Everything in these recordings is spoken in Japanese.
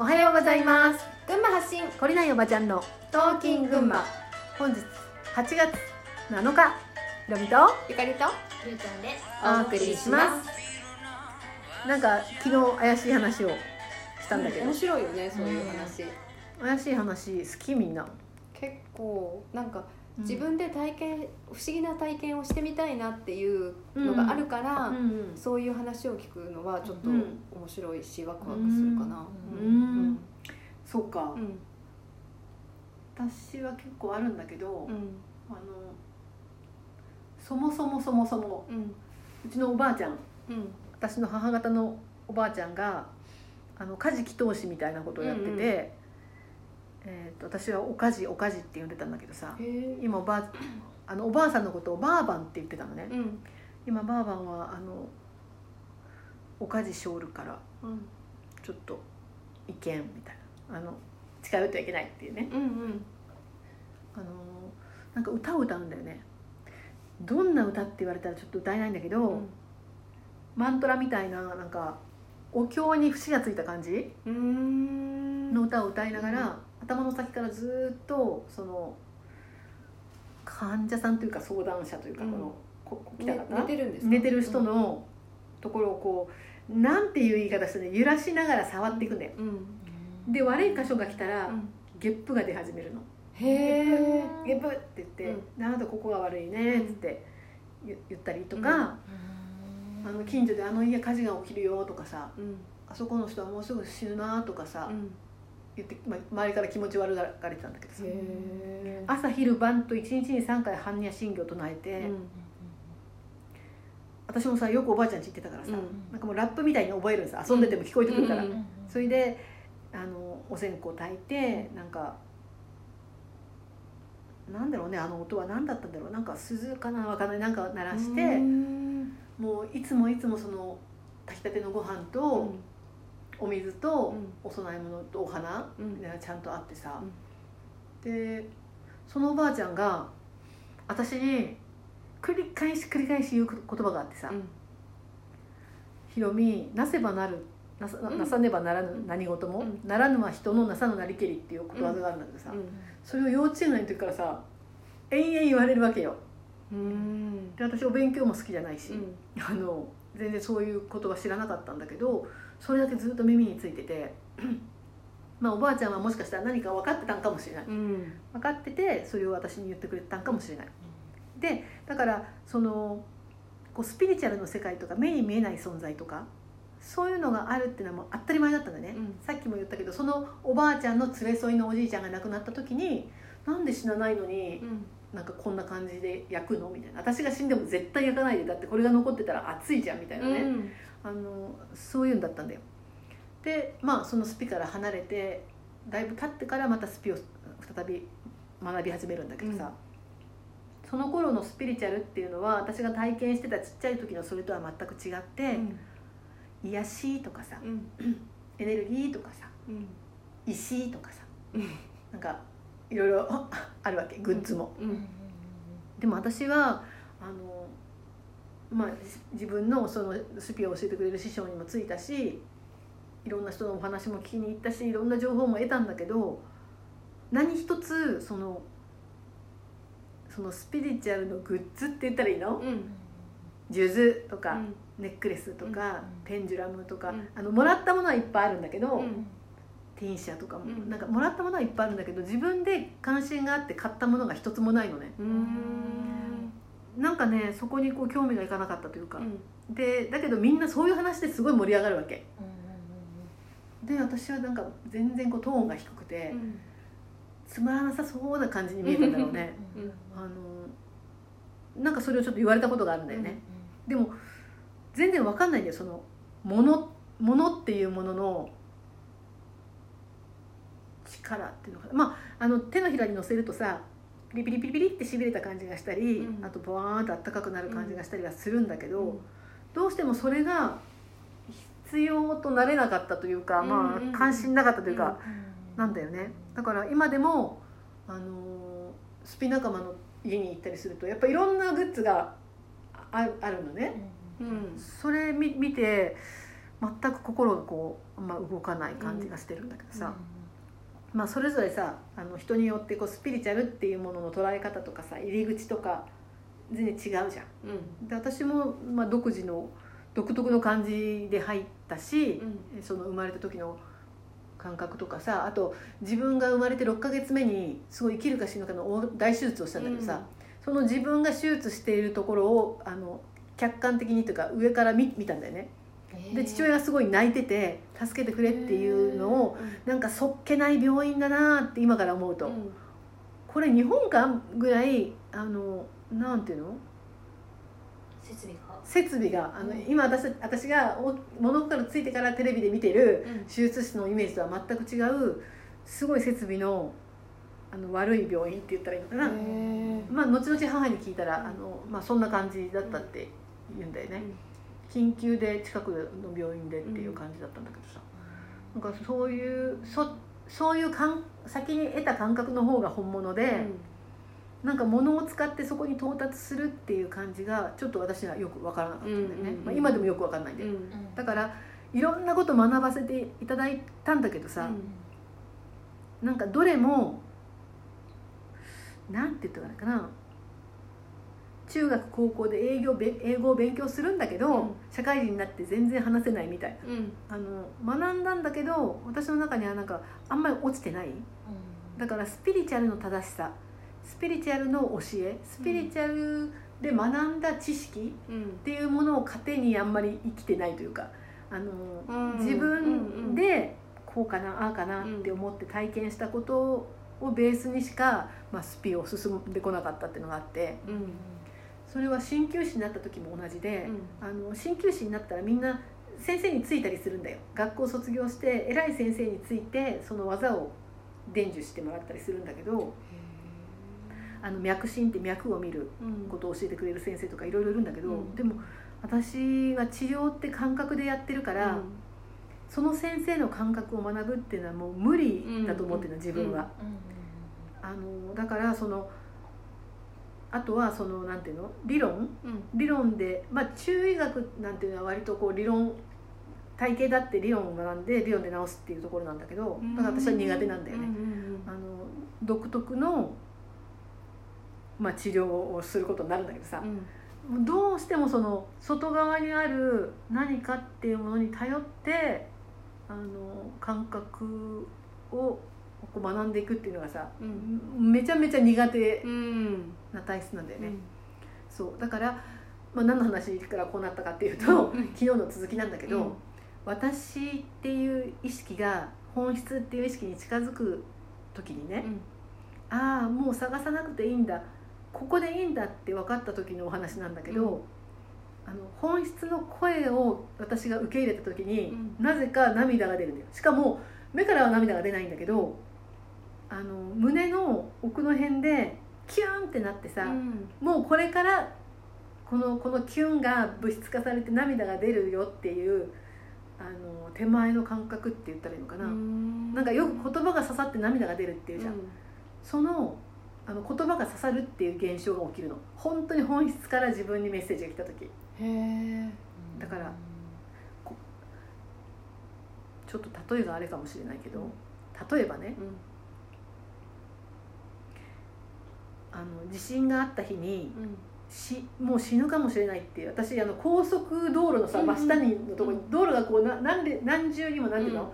おはようございます。群馬発信懲りないおばちゃんのトーキン群馬。本日8月7日ひろみとゆかりとゆうちゃんです。お送りします。なんか昨日怪しい話をしたんだけど、面白いよねそういう話、怪しい話好きみんな。結構なんか自分で体験、不思議な体験をしてみたいなっていうのがあるから、うんそういう話を聞くのはちょっとうん。面白いしワクワクするかな。ううん。ん。そうか、うん。私は結構あるんだけど、うん。あのそもそもそもそもうん。うちのおばあちゃんうん。私の母方のおばあちゃんがあの家事祈祷師みたいなことをやってて、うんうんえー、と私はおかじおかじって呼んでたんだけどさ今おばああのおばあさんのことをばあばんって言ってたのね。うん。今ばあばんはあのおかじショールからうんちょっと意見みたいな。あの近寄ってはいけないっていうね。うんうん。あのなんか歌を歌うんだよね。どんな歌って言われたらちょっと歌えないんだけど、うん。マントラみたいななんかお経に節がついた感じの歌を歌いながら、頭の先からずっとその患者さんというか相談者というか、うん。このここ来ねた方、寝てるんですか？寝てる人のところをこうなんていう言い方してね揺らしながら触っていくんだよ。うん。で悪い箇所が来たら、うん。ゲップが出始めるの。へえゲップって言って「あなたここが悪いね」っつって言言ったりとか、あの近所で「あの家火事が起きるよ」とかさうん「あそこの人はもうすぐ死ぬな」とかさ、うん言って、まあ、周りから気持ち悪がられてたんだけどさ。朝昼晩と1日に3回般若心経を唱えて、うん私もさよくおばあちゃんち行ってたからさ、うんなんかもうラップみたいに覚えるんです遊んでても聞こえてくるから、うんそれであのお線香炊いてなんかなんだろうねあの音は何だったんだろう。なんか鈴かなわかんない。なんか鳴らして、うん。もういつもいつもその炊きたてのご飯と、お水と、うお供え物とお花、うん。がちゃんとあってさ、でそのおばあちゃんが私に繰り返し繰り返し言う言葉があってさ。うん「ひろみなせばなるなさうん。なさねばならぬ何事も、うん。ならぬは人のなさぬなりけり」っていうことわざがあるんだけどさ、それを幼稚園の時からさ延々言われるわけよ。うん。で私お勉強も好きじゃないし、うん。あの全然そういう言葉知らなかったんだけどそれだけずっと耳についててまあおばあちゃんはもしかしたら何か分かってたんかもしれない。うん。分かっててそれを私に言ってくれてたんかもしれない。でだからそのこうスピリチュアルの世界とか目に見えない存在とかそういうのがあるっていうのはもう当たり前だったんだね、うん。さっきも言ったけどそのおばあちゃんの連れ添いのおじいちゃんが亡くなった時になんで死なないのにうん。なんかこんな感じで焼くの？みたいな。私が死んでも絶対焼かないでだってこれが残ってたら熱いじゃんみたいなね、うんあのそういうんだったんだよ。でまあそのスピから離れてだいぶ経ってからまたスピを再び学び始めるんだけどさ、その頃のスピリチュアルっていうのは私が体験してたちっちゃい時のそれとは全く違って、癒しとかさうん。エネルギーとかさうん。石とかさうん。なんかいろいろあるわけグッズも。うん。でも私はあの、まあ、自分のそのスピを教えてくれる師匠にもついたしいろんな人のお話も聞きに行ったしいろんな情報も得たんだけど何一つそのそのスピリチュアルのグッズって言ったらいいの？うん。数珠とか、うん。ネックレスとか、ペンジュラムとか、うん。あのもらったものはいっぱいあるんだけど、うん。ティンシャとかも、うん。なんかもらったものはいっぱいあるんだけど自分で関心があって買ったものが一つもないのね。うんなんかねそこにこう興味がいかなかったというか、うん。でだけどみんなそういう話ですごい盛り上がるわけ。で私はなんか全然こうトーンが低くて、つまらなさそうな感じに見えたんだろうね。うん。あのなんかそれをちょっと言われたことがあるんだよね、でも全然わかんないんだよ。そのものものっていうものの力っていうのかな。まああの手のひらに乗せるとさピリピリピリピリってしびれた感じがしたり、うん。あとボワーンとあったかくなる感じがしたりはするんだけど、うん。どうしてもそれが必要となれなかったというか、まあ関心なかったというか、うなんだよね。だから今でも、あのースピ仲間の家に行ったりするとやっぱいろんなグッズがああるのね、うんそれ見見て全く心がこう、まあ、動かない感じがしてるんだけどさ、まあ、それぞれさあの人によってこうスピリチュアルっていうものの捉え方とかさ入り口とか全然違うじゃん。うんで私も、まあ、独自の独特の感じで入ったし、うんその生まれた時の感覚とかさあと自分が生まれて6ヶ月目にすごい生きるか死ぬかの大大手術をしたんだけどさ、その自分が手術しているところをあの客観的にというか上から見見たんだよね。で父親がすごい泣いてて助けてくれっていうのをなんかそっけない病院だなって今から思うと、うん。これ日本かぐらいあのなんていうの？設備が？設備があの、うん。今私私がお物心ついてからテレビで見てるうん。手術室のイメージとは全く違うすごい設備のあの悪い病院って言ったらいいのかな、まあ後々母に聞いたら、あのまあ、そんな感じだったって言うんだよね、緊急で近くの病院でっていう感じだったんだけどさ、なんかそういうそそういう感先に得た感覚の方が本物で、なんか物を使ってそこに到達するっていう感じがちょっと私はよく分からなかったんだよね、うんうんうんまあ、今でもよく分かんないんで、うん。うんだからいろんなこと学ばせていただいたんだけどさ、なんかどれもなんて言ったらいいかな中学高校で営業べ英語を勉強するんだけど、うん。社会人になって全然話せないみたいうん。あの学んだんだけど私の中にはなんかあんまり落ちてない。だからスピリチュアルの正しさ。スピリチュアルの教え。スピリチュアルで学んだ知識うん。っていうものを糧にあんまり生きてないというかあの、うん。自分でこうかなああかなって思って体験したことをベースにしか、まあ、スピを進んでこなかったっていうのがあって。うんそれは鍼灸師になった時も同じで、あの鍼灸師になったらみんな先生についたりするんだよ。学校卒業して偉い先生についてその技を伝授してもらったりするんだけどあの脈診って脈を見るうん。ことを教えてくれる先生とかいろいろいるんだけど、うん。でも私は治療って感覚でやってるから、その先生の感覚を学ぶっていうのはもう無理だと思ってるの、自分は。あのだからそのあとはそのなんていうの？理論？うん。理論で、まあ、中医学なんていうのは割とこう理論体系だって理論を学んで理論で治すっていうところなんだけどだから私は苦手なんだよね。あの独特の、まあ、治療をすることになるんだけどさう、ん。どうしてもその外側にある何かっていうものに頼ってあの感覚をこう学んでいくっていうのがさ、うん。めちゃめちゃ苦手うん。な体質なんだよね。うん。そう。だから、まあ、何の話からこうなったかっていうと、うん。昨日の続きなんだけど、うん。私っていう意識が本質っていう意識に近づく時にね、ああもう探さなくていいんだ。ここでいいんだって分かった時のお話なんだけど、うん。あの本質の声を私が受け入れた時に、うん。なぜか涙が出るんだよ。しかも目からは涙が出ないんだけどあの胸の奥の辺でキューンってなってさ、うん。もうこれからこのこのキュンが物質化されて涙が出るよっていうあの手前の感覚って言ったらいいのかな、うん。なんかよく言葉が刺さって涙が出るっていうじゃん、そのあの言葉が刺さるっていう現象が起きるの。本当に本質から自分にメッセージが来た時。へえだからちょっと例えがあれかもしれないけど例えばねうんあの地震があった日にうん。しもう死ぬかもしれないって私あの高速道路のさ真下にのところにうん。道路がこうな何で何重にもなんていうの、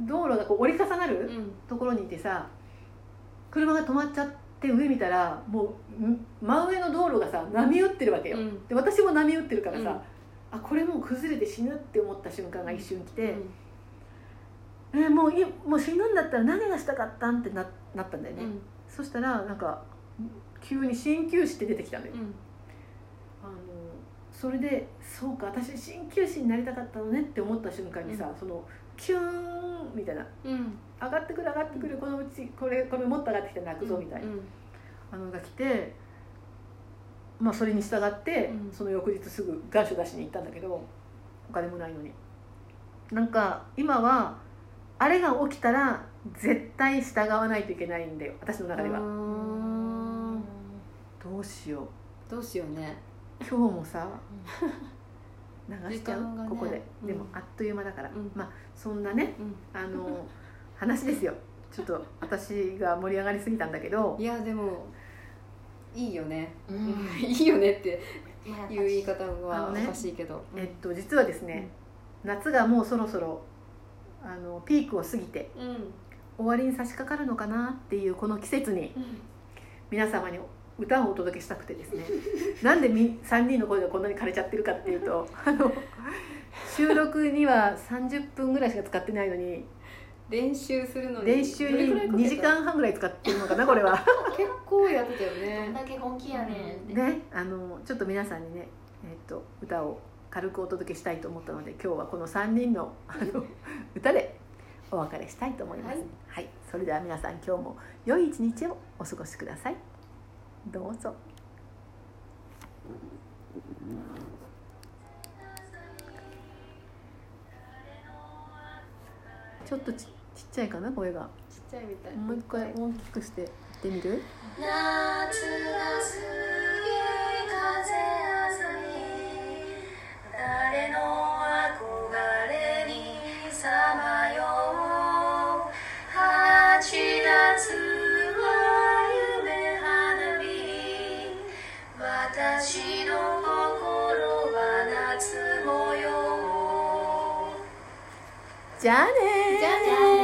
道路がこう折り重なるうん。ところにいてさ車が止まっちゃって上見たらもうん真上の道路がさ波打ってるわけよ、うん。で私も波打ってるからさ、うん。あこれもう崩れて死ぬって思った瞬間が一瞬来て、うん。えーもういもう死ぬんだったら何がしたかったん？ってななったんだよね、うん。そしたらなんか急に鍼灸師って出てきたのよ、うん。あのそれでそうか私鍼灸師になりたかったのねって思った瞬間にさ、そのキューンみたいな。うん。上がってくる上がってくるこのうちこれこれもっと上がってきたら泣くぞみたいな、うん。あのが来てまあそれに従って、うん。その翌日すぐ願書出しに行ったんだけどお金もないのに。なんか今はあれが起きたら絶対従わないといけないんだよ私の中ではどうしよう。どうしようね。今日もさ流しちゃう、ね。ここで。うん。でもあっという間だから、うん。まあそんなねうん。あの話ですよ。ちょっと私が盛り上がりすぎたんだけど。いやでもいいよね、うん。いいよねっていう言い方あはおかしいけど、えっと実はですね、夏がもうそろそろあのピークを過ぎてうん。終わりに差し掛かるのかなっていうこの季節に皆様に歌をお届けしたくてですね。なんでみ3人の声がこんなに枯れちゃってるかっていうと あの収録には30分ぐらいしか使ってないのに練習するのに練習にどれくらいかけた？2時間半ぐらい使ってるのかなこれは。結構やってたよどんねだけ本気やね。んねあのちょっと皆さんにね、えっと歌を軽くお届けしたいと思ったので今日はこの3人のあの歌でお別れしたいと思います、はい。はい、それでは皆さん今日も良い一日をお過ごしくださいどうぞ。ちょっとちちっちゃいかな声が。ちっちゃいみたい。もう一回大きくしてやってみる？夏じゃあねじゃあね